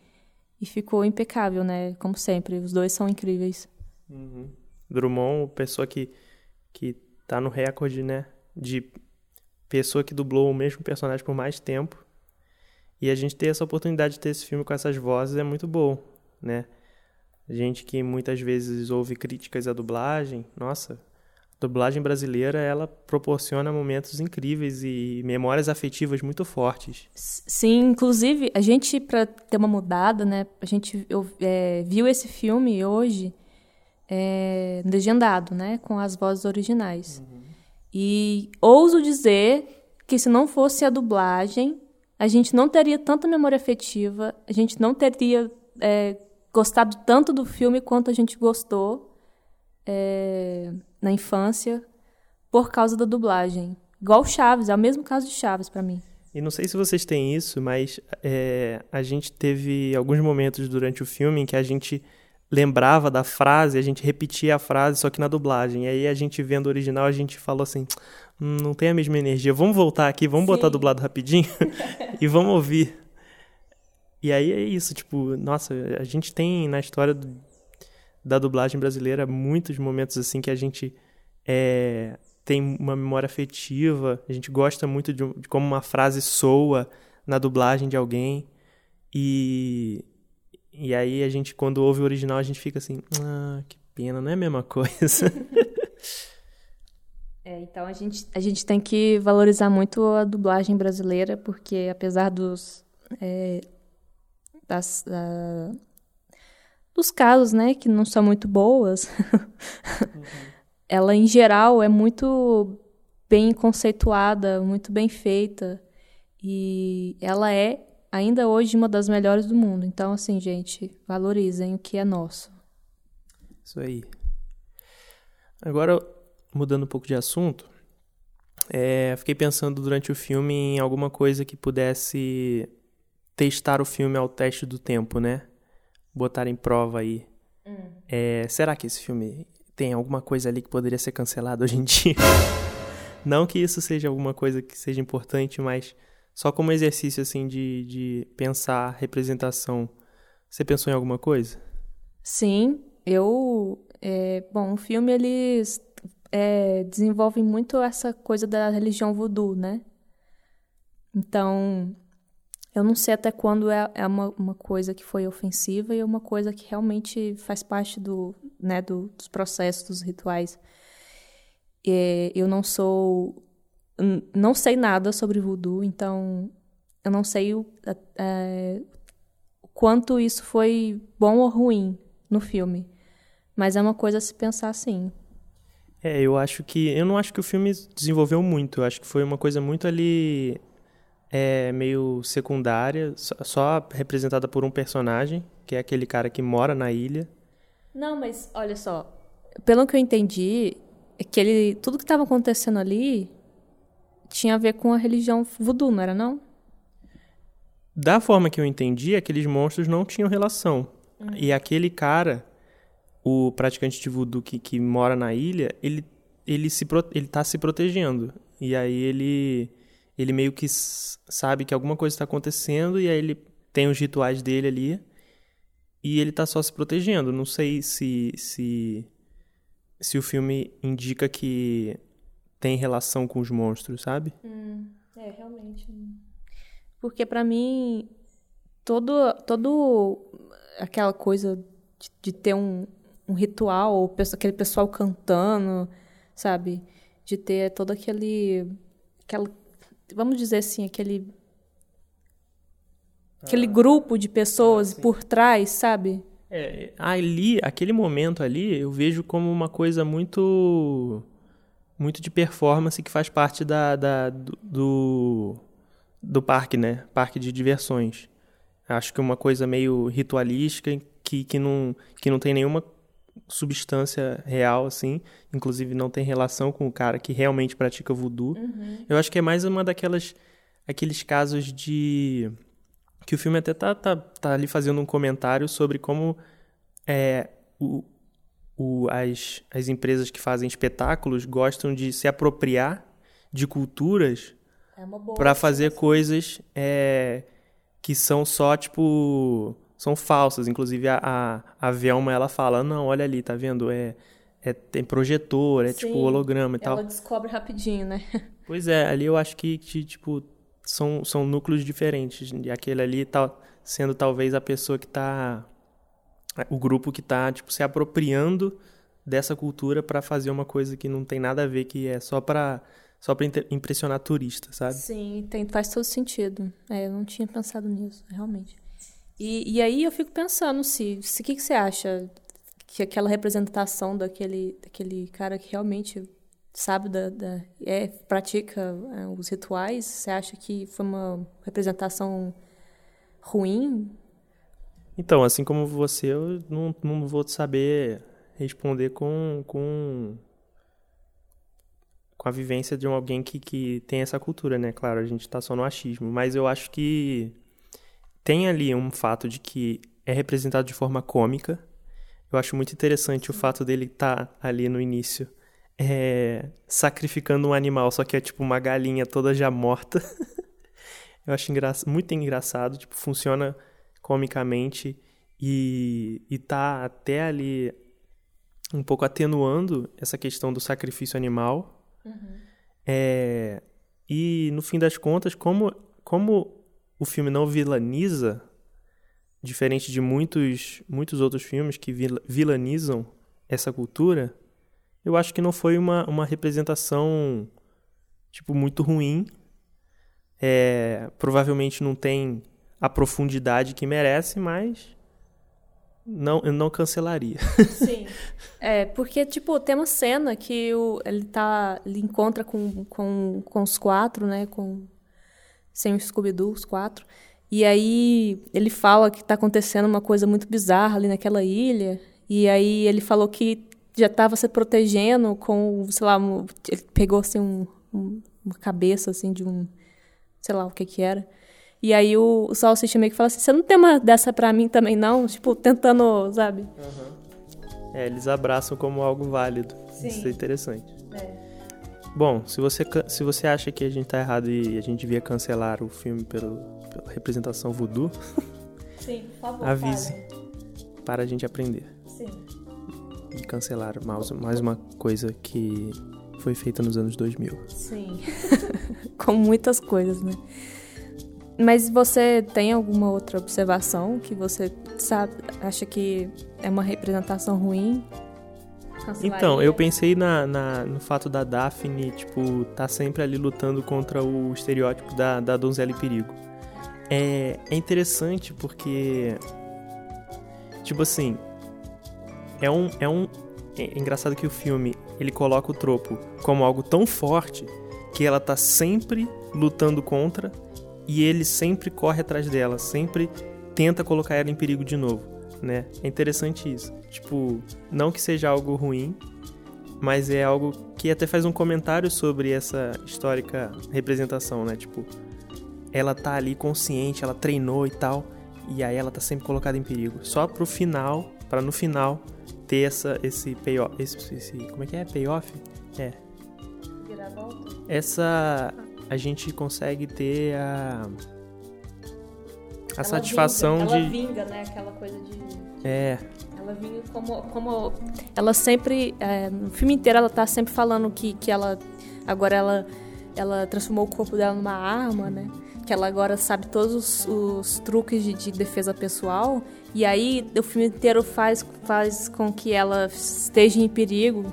e ficou impecável, né? Como sempre, os dois são incríveis. Uhum. Drummond, pessoa que, que tá no recorde, né? De pessoa que dublou o mesmo personagem por mais tempo. E a gente ter essa oportunidade de ter esse filme com essas vozes é muito bom, né? Gente que muitas vezes ouve críticas à dublagem, nossa, dublagem brasileira ela proporciona momentos incríveis e memórias afetivas muito fortes. Sim, inclusive a gente para ter uma mudada, né? A gente eu, é, viu esse filme hoje é, legendado, né? Com as vozes originais. Uhum. E ouso dizer que se não fosse a dublagem, a gente não teria tanta memória afetiva, a gente não teria é, gostado tanto do filme quanto a gente gostou. É, na infância por causa da dublagem. Igual Chaves, é o mesmo caso de Chaves para mim. E não sei se vocês têm isso, mas é, a gente teve alguns momentos durante o filme em que a gente lembrava da frase, a gente repetia a frase, só que na dublagem. E aí a gente vendo o original, a gente falou assim: hum, não tem a mesma energia, vamos voltar aqui, vamos Sim. botar dublado rapidinho e vamos ouvir. E aí é isso, tipo, nossa, a gente tem na história do, da dublagem brasileira, muitos momentos assim que a gente é, tem uma memória afetiva, a gente gosta muito de, de, como uma frase soa na dublagem de alguém. E, e aí a gente, quando ouve o original, a gente fica assim, ah, que pena, não é a mesma coisa. É, então a gente, a gente tem que valorizar muito a dublagem brasileira, porque apesar dos. É, das, da, dos casos, né, que não são muito boas, uhum. ela em geral é muito bem conceituada, muito bem feita e ela é ainda hoje uma das melhores do mundo. Então, assim, gente, valorizem o que é nosso. Isso aí. Agora, mudando um pouco de assunto, é, fiquei pensando durante o filme em alguma coisa que pudesse testar o filme ao teste do tempo, né? Botar em prova aí. Hum. É, será que esse filme tem alguma coisa ali que poderia ser cancelado hoje em dia? Não que isso seja alguma coisa que seja importante, mas só como exercício assim de, de pensar representação. Você pensou em alguma coisa? Sim, eu. É, bom, o filme eles é, desenvolvem muito essa coisa da religião voodoo, né? Então, eu não sei até quando é, é uma, uma coisa que foi ofensiva e é uma coisa que realmente faz parte do, né, do, dos processos, dos rituais. É, eu não sou. Não sei nada sobre voodoo, então eu não sei o, é, o quanto isso foi bom ou ruim no filme. Mas é uma coisa a se pensar assim. É, eu acho que. Eu não acho que o filme desenvolveu muito. Eu acho que foi uma coisa muito ali é meio secundária, só representada por um personagem, que é aquele cara que mora na ilha. Não, mas olha só, pelo que eu entendi, é que ele, tudo que estava acontecendo ali tinha a ver com a religião voodoo, não era não? Da forma que eu entendi, aqueles monstros não tinham relação. Uhum. E aquele cara, o praticante de voodoo que, que mora na ilha, ele, ele, se, ele tá se protegendo. E aí ele ele meio que sabe que alguma coisa está acontecendo e aí ele tem os rituais dele ali e ele está só se protegendo. Não sei se, se, se o filme indica que tem relação com os monstros, sabe? Hum, é, realmente. Porque para mim, todo, todo aquela coisa de, de ter um, um ritual, aquele pessoal cantando, sabe? De ter todo aquele. Aquela vamos dizer assim, aquele aquele ah, grupo de pessoas ah, por trás, sabe? É, ali, aquele momento ali, eu vejo como uma coisa muito muito de performance que faz parte da, da do, do parque, né? Parque de diversões. Acho que é uma coisa meio ritualística que, que, não, que não tem nenhuma substância real, assim. Inclusive não tem relação com o cara que realmente pratica voodoo. Uhum. Eu acho que é mais uma daquelas... Aqueles casos de... Que o filme até tá, tá, tá ali fazendo um comentário sobre como é, o, o, as, as empresas que fazem espetáculos gostam de se apropriar de culturas é para fazer coisas é, que são só, tipo são falsas. Inclusive, a, a, a Velma, ela fala, não, olha ali, tá vendo? É, é, tem projetor, é tipo Sim, tipo holograma e ela tal. Ela descobre rapidinho, né? Pois é, ali eu acho que, que tipo, são, são núcleos diferentes. E aquele ali tá sendo talvez a pessoa que tá... O grupo que tá, tipo, se apropriando dessa cultura para fazer uma coisa que não tem nada a ver, que é só para só para impressionar turista, sabe? Sim, tem, faz todo sentido. É, eu não tinha pensado nisso, realmente. E, e aí eu fico pensando se o se, que, que você acha que aquela representação daquele, daquele cara que realmente sabe da, da é pratica é, os rituais, você acha que foi uma representação ruim? Então, assim como você, eu não, não vou saber responder com, com com a vivência de um alguém que, que tem essa cultura, né? Claro, a gente está só no achismo, mas eu acho que tem ali um fato de que é representado de forma cômica. Eu acho muito interessante o fato dele estar tá ali no início é, sacrificando um animal, só que é tipo uma galinha toda já morta. Eu acho engra muito engraçado, tipo, funciona comicamente e, e tá até ali um pouco atenuando essa questão do sacrifício animal. Uhum. É, e no fim das contas, como, como o filme não vilaniza, diferente de muitos, muitos outros filmes que vilanizam essa cultura, eu acho que não foi uma, uma representação tipo muito ruim. É, provavelmente não tem a profundidade que merece, mas não, eu não cancelaria. Sim. É, porque, tipo, tem uma cena que o, ele tá. Ele encontra com, com, com os quatro, né? Com sem o Scooby-Doo, os quatro. E aí ele fala que tá acontecendo uma coisa muito bizarra ali naquela ilha. E aí ele falou que já estava se protegendo com, sei lá, ele pegou assim um, um, uma cabeça assim de um, sei lá o que que era. E aí o, o Salsicha meio que fala assim, você não tem uma dessa pra mim também não? Tipo, tentando, sabe? Uhum. É, eles abraçam como algo válido. Sim. Isso é interessante. É. Bom, se você, se você acha que a gente tá errado e a gente devia cancelar o filme pelo, pela representação voodoo, Sim, por favor, avise. Para a gente aprender. Sim. E cancelar mais, mais uma coisa que foi feita nos anos 2000. Sim. Com muitas coisas, né? Mas você tem alguma outra observação que você sabe, acha que é uma representação ruim? Então, eu pensei na, na, no fato da Daphne, tipo, tá sempre ali lutando contra o estereótipo da, da donzela em perigo. É, é interessante porque, tipo assim, é um, é um... É engraçado que o filme, ele coloca o tropo como algo tão forte que ela tá sempre lutando contra e ele sempre corre atrás dela, sempre tenta colocar ela em perigo de novo, né? É interessante isso. Tipo, não que seja algo ruim, mas é algo que até faz um comentário sobre essa histórica representação, né? Tipo, ela tá ali consciente, ela treinou e tal, e aí ela tá sempre colocada em perigo. Só pro final, para no final ter essa esse payoff, esse, esse como é que é? Payoff? É. Essa a gente consegue ter a a ela satisfação vinga, de ela vinga, né? Aquela coisa de, de... é ela vinga como como ela sempre é, no filme inteiro ela tá sempre falando que que ela agora ela ela transformou o corpo dela numa arma, né? Que ela agora sabe todos os, os truques de, de, defesa pessoal. E aí o filme inteiro faz, faz com que ela esteja em perigo.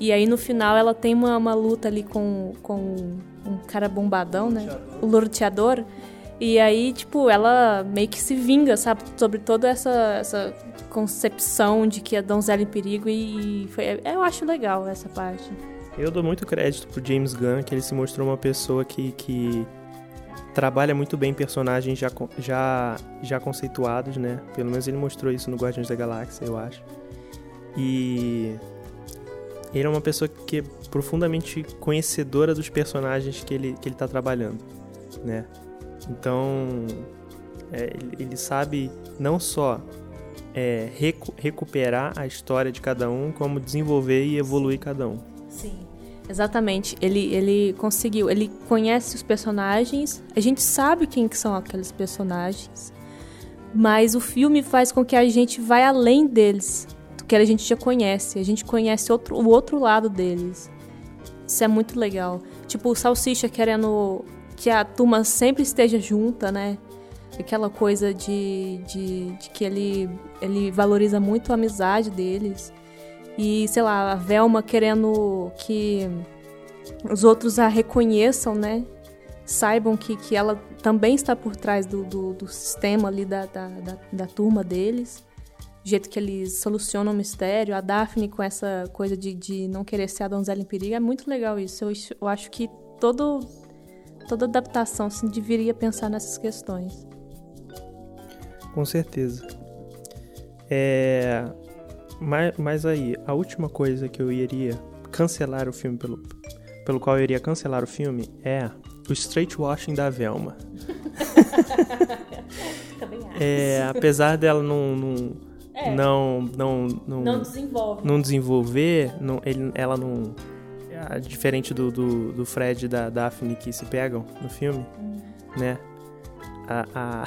E aí no final ela tem uma, uma luta ali com, com um cara bombadão, né? O lorteador. E aí, tipo, ela meio que se vinga, sabe? Sobre toda essa, essa concepção de que a donzela em perigo. E foi, eu acho legal essa parte. Eu dou muito crédito pro James Gunn, que ele se mostrou uma pessoa que, que trabalha muito bem personagens já, já, já conceituados, né? Pelo menos ele mostrou isso no Guardiões da Galáxia, eu acho. E ele é uma pessoa que é profundamente conhecedora dos personagens que ele, que ele tá trabalhando, né? Então, é, ele, sabe não só é, recu recuperar a história de cada um, como desenvolver e evoluir cada um. Sim. Exatamente. Ele, ele conseguiu. Ele conhece os personagens. A gente sabe quem que são aqueles personagens. Mas o filme faz com que a gente vá além deles. Do que a gente já conhece. A gente conhece outro, o outro lado deles. Isso é muito legal. Tipo, o Salsicha querendo que a turma sempre esteja junta, né? Aquela coisa de, de, de que ele, ele valoriza muito a amizade deles. E, sei lá, a Velma querendo que os outros a reconheçam, né? Saibam que, que ela também está por trás do, do, do sistema ali da, da, da, da, turma deles. O jeito que eles solucionam o mistério. A Daphne com essa coisa de, de não querer ser a donzela em perigo. É muito legal isso. Eu, eu acho que todo, toda adaptação se deveria pensar nessas questões. Com certeza. É, mas, mas aí, a última coisa que eu iria cancelar o filme pelo, pelo qual eu iria cancelar o filme é o straight washing da Velma. é, apesar dela não não, é. não não não, não, desenvolve. não desenvolver, não, ele, ela não diferente do, do, do Fred e da Daphne que se pegam no filme, hum. né? A, a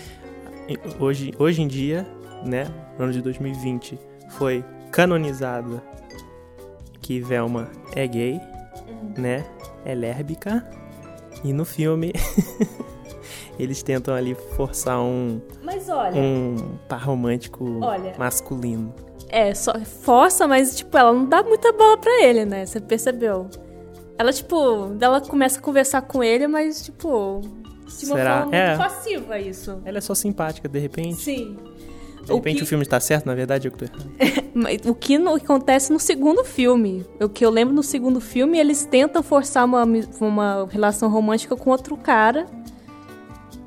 hoje, hoje em dia né, no ano de 2020, foi canonizada que Velma é gay, uhum. né, é lérbica, e no filme eles tentam ali forçar um mas olha, um par romântico olha, masculino. É, só força, mas tipo, ela não dá muita bola para ele, né? Você percebeu? Ela tipo, ela começa a conversar com ele, mas tipo, de uma Será? forma é. muito passiva isso. Ela é só simpática, de repente. Sim. De repente o, que... o filme está certo, na verdade eu que tô errado. o que acontece no segundo filme. O que eu lembro no segundo filme, eles tentam forçar uma, uma relação romântica com outro cara.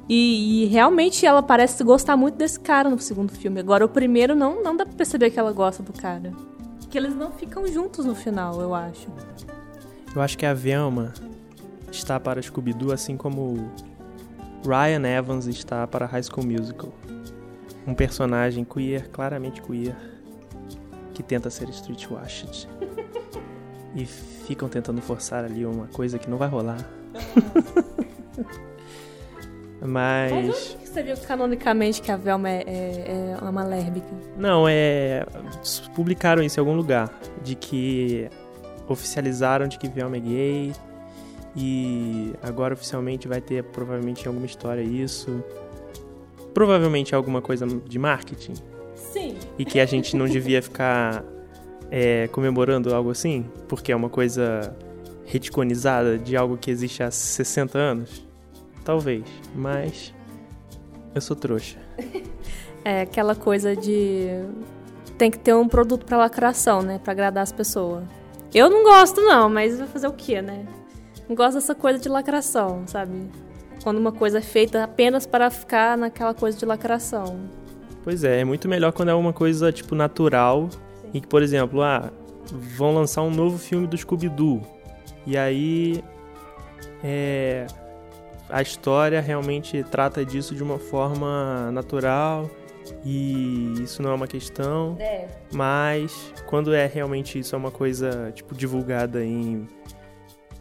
E, e, realmente ela parece gostar muito desse cara no segundo filme. Agora, o primeiro não, não dá pra perceber que ela gosta do cara. Que eles não ficam juntos no final, eu acho. Eu acho que a Velma está para Scooby-Doo, assim como Ryan Evans está para High School Musical. Um personagem queer, claramente queer, que tenta ser streetwashed. e ficam tentando forçar ali uma coisa que não vai rolar. Mas. Mas você viu canonicamente que a Velma é, é, é uma lérbica? Não, é. Publicaram isso em algum lugar. De que oficializaram de que Velma é gay. E agora oficialmente vai ter provavelmente alguma história isso. Provavelmente alguma coisa de marketing. Sim. E que a gente não devia ficar é, comemorando algo assim, porque é uma coisa reticonizada de algo que existe há 60 anos. Talvez, mas eu sou trouxa. É aquela coisa de tem que ter um produto para lacração, né, para agradar as pessoas. Eu não gosto não, mas vai fazer o quê, né? Não gosto dessa coisa de lacração, sabe? Quando uma coisa é feita apenas para ficar naquela coisa de lacração. Pois é, é muito melhor quando é uma coisa tipo natural Sim. e que, por exemplo, ah, vão lançar um novo filme do Scooby-Doo. E aí é, a história realmente trata disso de uma forma natural e isso não é uma questão. É. Mas quando é realmente isso é uma coisa tipo divulgada em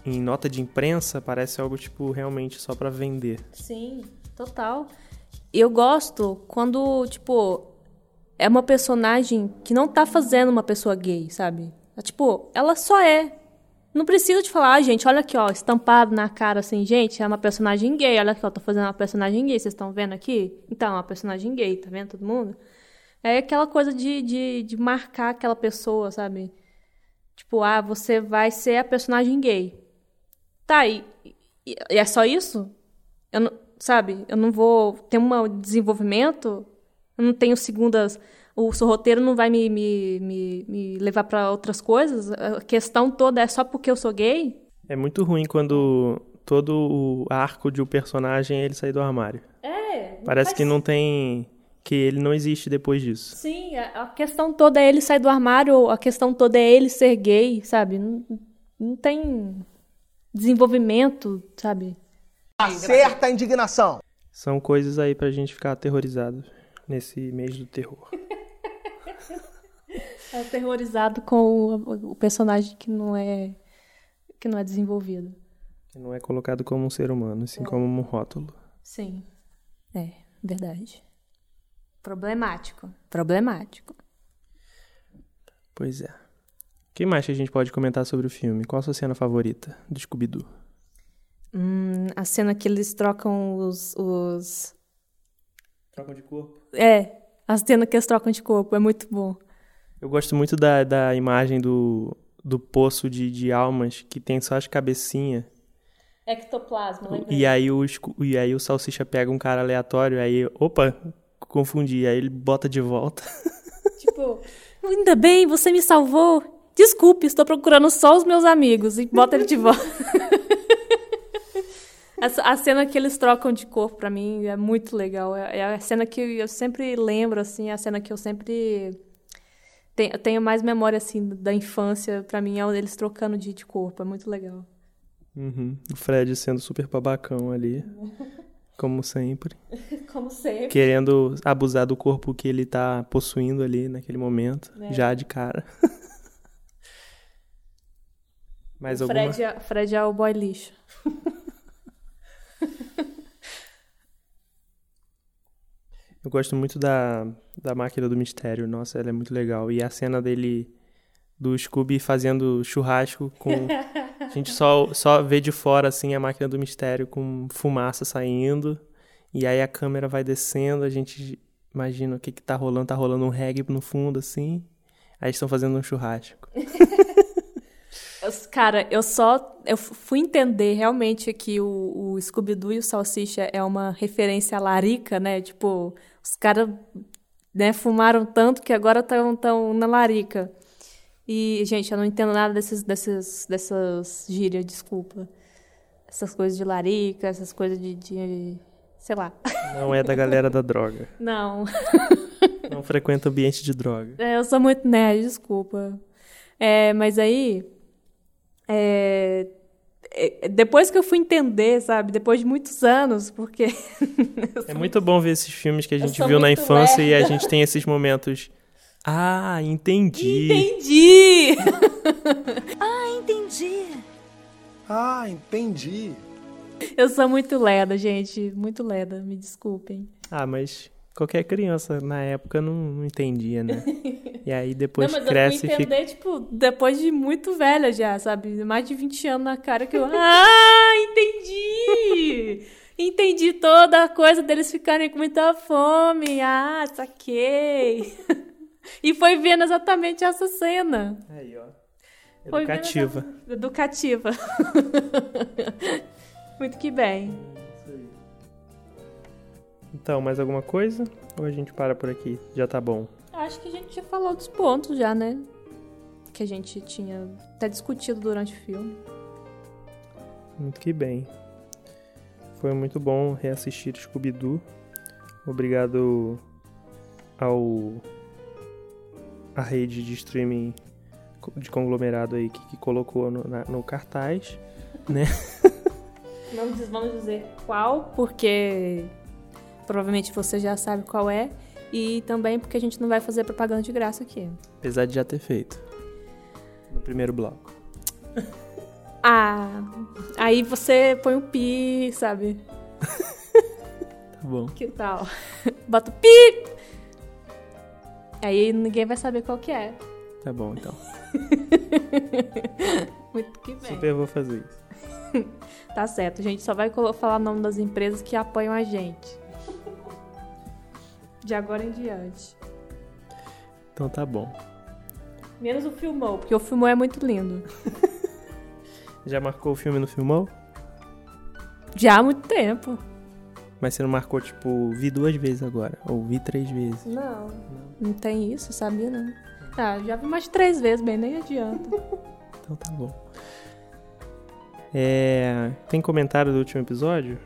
em nota de imprensa, parece algo tipo realmente só para vender. Sim, total. Eu gosto quando, tipo, é uma personagem que não tá fazendo uma pessoa gay, sabe? É, tipo, ela só é. Não precisa de falar, ah, gente, olha aqui, ó, estampado na cara assim, gente, é uma personagem gay, olha aqui, ó, tô fazendo uma personagem gay, vocês estão vendo aqui? Então, é uma personagem gay, tá vendo todo mundo? É aquela coisa de, de, de marcar aquela pessoa, sabe? Tipo, ah, você vai ser a personagem gay. Tá, e, e é só isso? Eu não, sabe, eu não vou ter um desenvolvimento, eu não tenho segundas o seu roteiro não vai me, me, me, me levar para outras coisas? A questão toda é só porque eu sou gay? É muito ruim quando todo o arco de um personagem é ele sair do armário. É. Parece faz... que não tem. que ele não existe depois disso. Sim, a questão toda é ele sair do armário, a questão toda é ele ser gay, sabe? Não, não tem desenvolvimento, sabe? Acerta a indignação. São coisas aí pra gente ficar aterrorizado nesse mês do terror. aterrorizado com o, personagem que não é que não é desenvolvido. Que não é colocado como um ser humano, assim é. como um rótulo. Sim. É, verdade. Problemático. Problemático. Pois é. O que mais que a gente pode comentar sobre o filme? Qual a sua cena favorita do Scooby-Doo? Hum, a cena que eles trocam os, os... Trocam de corpo? É, a cena que eles trocam de corpo. É muito bom. Eu gosto muito da, da imagem do, do poço de, de almas que tem só as cabecinhas. Ectoplasma, lembra? E aí, o, e aí o Salsicha pega um cara aleatório, aí, opa, confundi. Aí ele bota de volta. Tipo, ainda bem, você me salvou. Desculpe, estou procurando só os meus amigos. E bota ele de volta. a cena que eles trocam de corpo, para mim, é muito legal. É, é a cena que eu sempre lembro, assim, é a cena que eu sempre tenho, tenho mais memória, assim, da infância, para mim, é eles trocando de, de corpo. É muito legal. Uhum. O Fred sendo super babacão ali. Como sempre. Como sempre. Querendo abusar do corpo que ele tá possuindo ali naquele momento. É. Já de cara. Mais o alguma? Fred é, Fred é o boy lixo. Eu gosto muito da, da máquina do mistério. Nossa, ela é muito legal. E a cena dele, do Scooby fazendo churrasco com. a gente só, só vê de fora, assim, a máquina do mistério com fumaça saindo. E aí a câmera vai descendo, a gente imagina o que que tá rolando. Tá rolando um reggae no fundo, assim. Aí estão fazendo um churrasco. Cara, eu só eu fui entender realmente que o, o Scooby-Doo e o Salsicha é uma referência larica, né? Tipo, os caras né, fumaram tanto que agora estão tão na larica. E, gente, eu não entendo nada desses, desses, dessas gírias, desculpa. Essas coisas de larica, essas coisas de, de sei lá. Não é da galera da droga. Não. Não frequenta ambiente de droga. É, eu sou muito nerd, desculpa. É, mas aí. é, é, depois que eu fui entender, sabe? Depois de muitos anos, porque. É muito bom ver esses filmes que a gente viu na infância e a lerda. gente tem esses momentos. Ah, entendi. Entendi! Entendi. Ah, entendi. Eu sou muito leda, gente. Muito leda, me desculpem. Ah, mas qualquer criança na época não, não entendia, né? E aí depois não, mas cresce eu fui fica. entender, tipo, depois de muito velha já, sabe? Mais de 20 anos na cara que eu. Ah, entendi! Entendi toda a coisa deles ficarem com muita fome. Ah, saquei. E foi vendo exatamente essa cena. Aí, ó. Foi vendo Educativa. essa- Educativa. Muito que bem. Então, mais alguma coisa? Ou a gente para por aqui? Já tá bom. Acho que a gente já falou dos pontos já, né? Que a gente tinha até discutido durante o filme. Muito que bem. Foi muito bom reassistir Scooby-Doo. Obrigado ao a rede de streaming de conglomerado aí que, que colocou no, na- no cartaz, né? Não vamos dizer qual, porque provavelmente você já sabe qual é. E também porque a gente não vai fazer propaganda de graça aqui. Apesar de já ter feito. No primeiro bloco. Ah, aí você põe um pi, sabe? Tá bom. Que tal? Bota o pi! Aí ninguém vai saber qual que é. Tá bom, então. Muito que bem. Super vou fazer isso. Tá certo, a gente só vai falar o nome das empresas que apoiam a gente. De agora em diante. Então tá bom. Menos o Filmou, porque o Filmou é muito lindo. Já marcou o filme no Filmou? Já há muito tempo. Mas você não marcou, tipo, vi duas vezes agora. Ou vi três vezes. Não. Não tem isso, sabia não. Ah, já vi mais de três vezes, bem, nem adianta. Então tá bom. É, tem comentário do último episódio?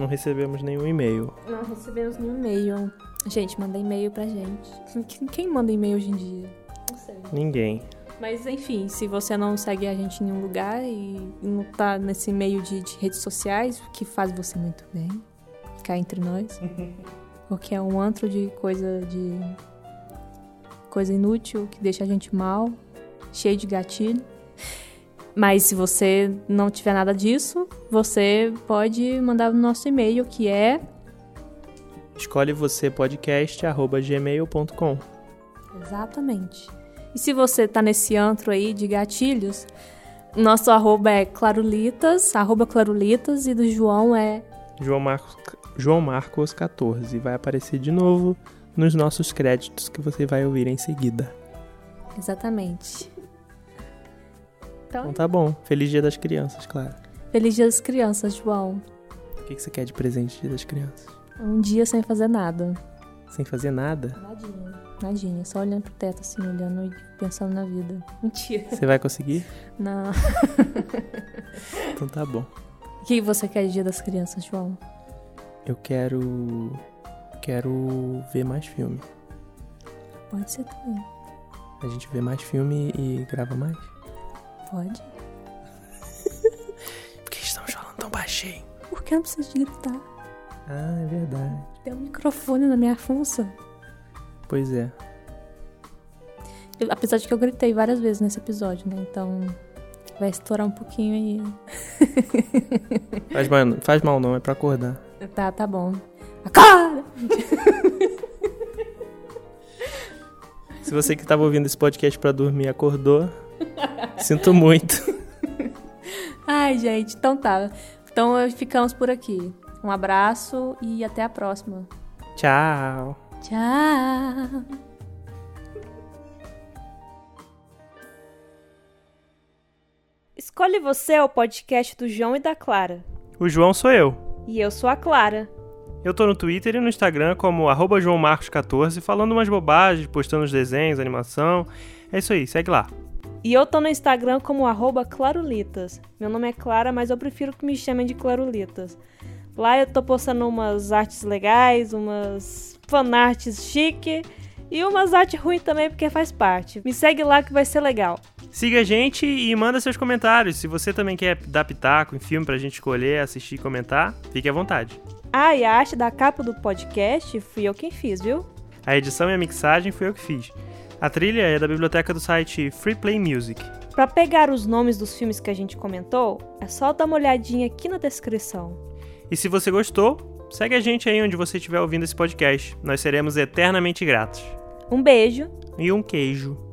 Não recebemos nenhum e-mail. Não recebemos nenhum e-mail. Gente, manda e-mail pra gente. Quem- Quem manda e-mail hoje em dia? Não sei. Ninguém. Mas enfim, se você não segue a gente em nenhum lugar e não tá nesse meio de, de redes sociais, que faz você muito bem, cá entre nós. Porque é um antro de coisa de. coisa inútil que deixa a gente mal, cheio de gatilho. Mas se você não tiver nada disso, você pode mandar no nosso e-mail que é Escolhe você podcast arroba gmail.com. Exatamente. E se você tá nesse antro aí de gatilhos, nosso arroba é clarulitas, arroba clarulitas, e do João é João Marcos, João Marcos 14. Vai aparecer de novo nos nossos créditos que você vai ouvir em seguida. exatamente. Então Então, tá bom. Feliz Dia das Crianças, claro. feliz dia das crianças, João. O que que você quer de presente Dia das Crianças? Um dia sem fazer nada. Sem fazer nada? Nadinha. Nadinha, só olhando pro teto assim, olhando e pensando na vida. Mentira. Você vai conseguir? Não. Então tá bom. O que você quer de dia das crianças, João? Eu quero. Quero ver mais filme. Pode ser também. A gente vê mais filme e grava mais? Pode. Por que estamos falando tão baixinho? Porque eu não preciso de gritar. Ah, é verdade. Tem um microfone na minha funça. Pois é. Eu- apesar de que eu gritei várias vezes nesse episódio, né? Então vai estourar um pouquinho aí. Faz mal, faz mal não, é pra acordar. Tá, tá bom. Acorda! Se você que tava ouvindo esse podcast pra dormir acordou, sinto muito. Ai, gente, então tá. Então ficamos por aqui. Um abraço e até a próxima. Tchau. Tchau! Escolhe Você é o podcast do João e da Clara. O João sou eu. E eu sou a Clara. Eu tô no Twitter e no Instagram como arroba joãomarcos14, falando umas bobagens, postando os desenhos, animação. É isso aí, segue lá. E eu tô no Instagram como arroba Clarulitas. Meu nome é Clara, mas eu prefiro que me chamem de Clarulitas. Lá eu tô postando umas artes legais, umas fanarts chique e umas artes ruins também, porque faz parte. Me segue lá que vai ser legal. Siga a gente e manda seus comentários. Se você também quer dar pitaco em filme pra gente escolher, assistir e comentar, fique à vontade. Ah, e a arte da capa do podcast fui eu quem fiz, viu? A edição e a mixagem fui eu que fiz. A trilha é da biblioteca do site Free Play Music. Para pegar os nomes dos filmes que a gente comentou, é só dar uma olhadinha aqui na descrição. E se você gostou, segue a gente aí onde você estiver ouvindo esse podcast. Nós seremos eternamente gratos. Um beijo e um queijo.